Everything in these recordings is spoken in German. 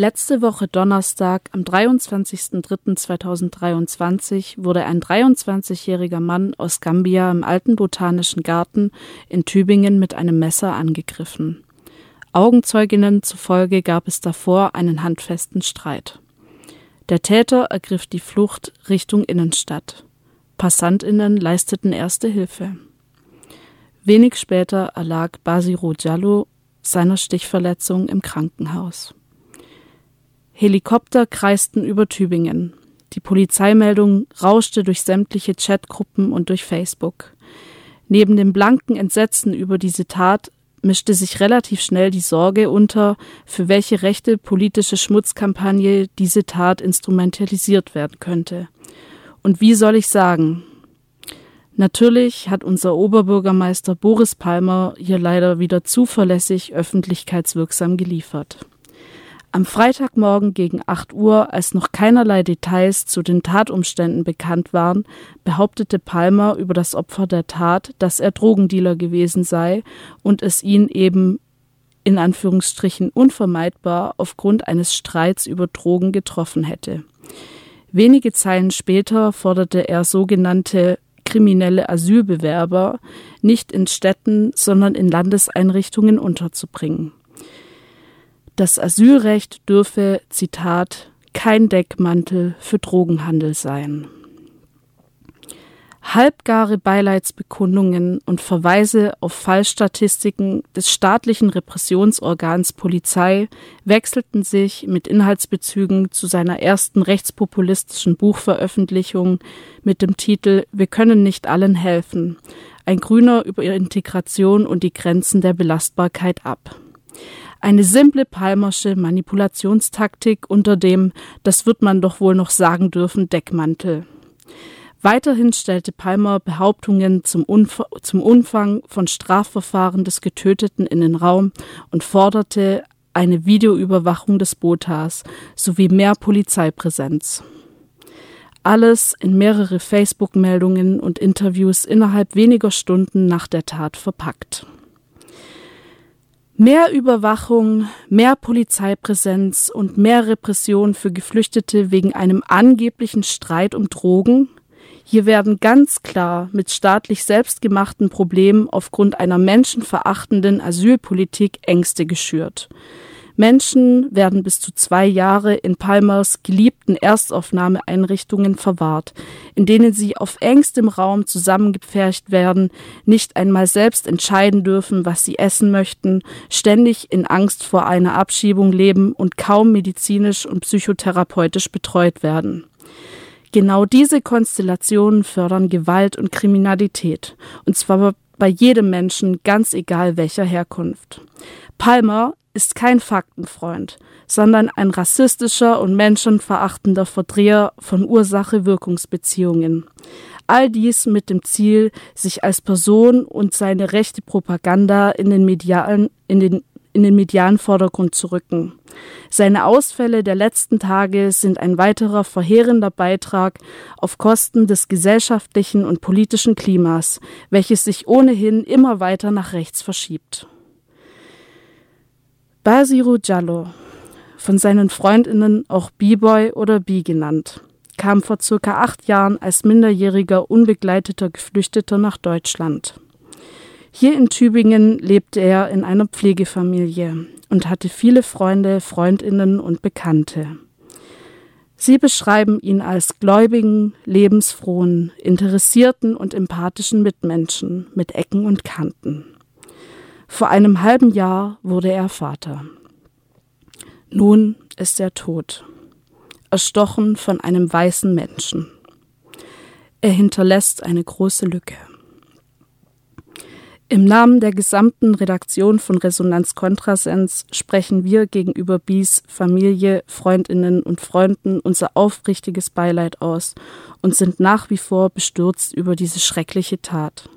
Letzte Woche Donnerstag, am 23.03.2023, wurde ein 23-jähriger Mann aus Gambia im Alten Botanischen Garten in Tübingen mit einem Messer angegriffen. Augenzeuginnen zufolge gab es davor einen handfesten Streit. Der Täter ergriff die Flucht Richtung Innenstadt. Passantinnen leisteten erste Hilfe. Wenig später erlag Basiru Jallo seiner Stichverletzung im Krankenhaus. Helikopter kreisten über Tübingen. Die Polizeimeldung rauschte durch sämtliche Chatgruppen und durch Facebook. Neben dem blanken Entsetzen über diese Tat mischte sich relativ schnell die Sorge unter, für welche rechte politische Schmutzkampagne diese Tat instrumentalisiert werden könnte. Und wie soll ich sagen? Natürlich hat unser Oberbürgermeister Boris Palmer hier leider wieder zuverlässig öffentlichkeitswirksam geliefert. Am Freitagmorgen gegen 8 Uhr, als noch keinerlei Details zu den Tatumständen bekannt waren, behauptete Palmer über das Opfer der Tat, dass er Drogendealer gewesen sei und es ihn eben in Anführungsstrichen unvermeidbar aufgrund eines Streits über Drogen getroffen hätte. Wenige Zeilen später forderte er sogenannte kriminelle Asylbewerber nicht in Städten, sondern in Landeseinrichtungen unterzubringen. Das Asylrecht dürfe, Zitat, kein Deckmantel für Drogenhandel sein. Halbgare Beileidsbekundungen und Verweise auf Fallstatistiken des staatlichen Repressionsorgans Polizei wechselten sich mit Inhaltsbezügen zu seiner ersten rechtspopulistischen Buchveröffentlichung mit dem Titel Wir können nicht allen helfen. Ein Grüner über Integration und die Grenzen der Belastbarkeit ab. Eine simple Palmersche Manipulationstaktik unter dem, das wird man doch wohl noch sagen dürfen, Deckmantel. Weiterhin stellte Palmer Behauptungen zum, Umf zum Umfang von Strafverfahren des Getöteten in den Raum und forderte eine Videoüberwachung des Botas sowie mehr Polizeipräsenz. Alles in mehrere Facebook-Meldungen und Interviews innerhalb weniger Stunden nach der Tat verpackt. Mehr Überwachung, mehr Polizeipräsenz und mehr Repression für Geflüchtete wegen einem angeblichen Streit um Drogen. Hier werden ganz klar mit staatlich selbstgemachten Problemen aufgrund einer menschenverachtenden Asylpolitik Ängste geschürt. Menschen werden bis zu zwei Jahre in Palmers geliebten Erstaufnahmeeinrichtungen verwahrt, in denen sie auf engstem Raum zusammengepfercht werden, nicht einmal selbst entscheiden dürfen, was sie essen möchten, ständig in Angst vor einer Abschiebung leben und kaum medizinisch und psychotherapeutisch betreut werden. Genau diese Konstellationen fördern Gewalt und Kriminalität, und zwar bei jedem Menschen, ganz egal welcher Herkunft. Palmer ist kein Faktenfreund, sondern ein rassistischer und menschenverachtender Verdreher von Ursache-Wirkungsbeziehungen. All dies mit dem Ziel, sich als Person und seine rechte Propaganda in den medialen, in den in den medialen Vordergrund zu rücken. Seine Ausfälle der letzten Tage sind ein weiterer verheerender Beitrag auf Kosten des gesellschaftlichen und politischen Klimas, welches sich ohnehin immer weiter nach rechts verschiebt. Basiru Jallo, von seinen Freundinnen auch B-Boy oder B genannt, kam vor circa acht Jahren als minderjähriger unbegleiteter Geflüchteter nach Deutschland. Hier in Tübingen lebte er in einer Pflegefamilie und hatte viele Freunde, Freundinnen und Bekannte. Sie beschreiben ihn als gläubigen, lebensfrohen, interessierten und empathischen Mitmenschen mit Ecken und Kanten. Vor einem halben Jahr wurde er Vater. Nun ist er tot, erstochen von einem weißen Menschen. Er hinterlässt eine große Lücke. Im Namen der gesamten Redaktion von Resonanz Kontrasens sprechen wir gegenüber Bies Familie, Freundinnen und Freunden unser aufrichtiges Beileid aus und sind nach wie vor bestürzt über diese schreckliche Tat.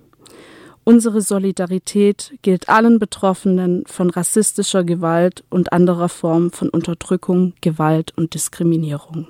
Unsere Solidarität gilt allen Betroffenen von rassistischer Gewalt und anderer Form von Unterdrückung, Gewalt und Diskriminierung.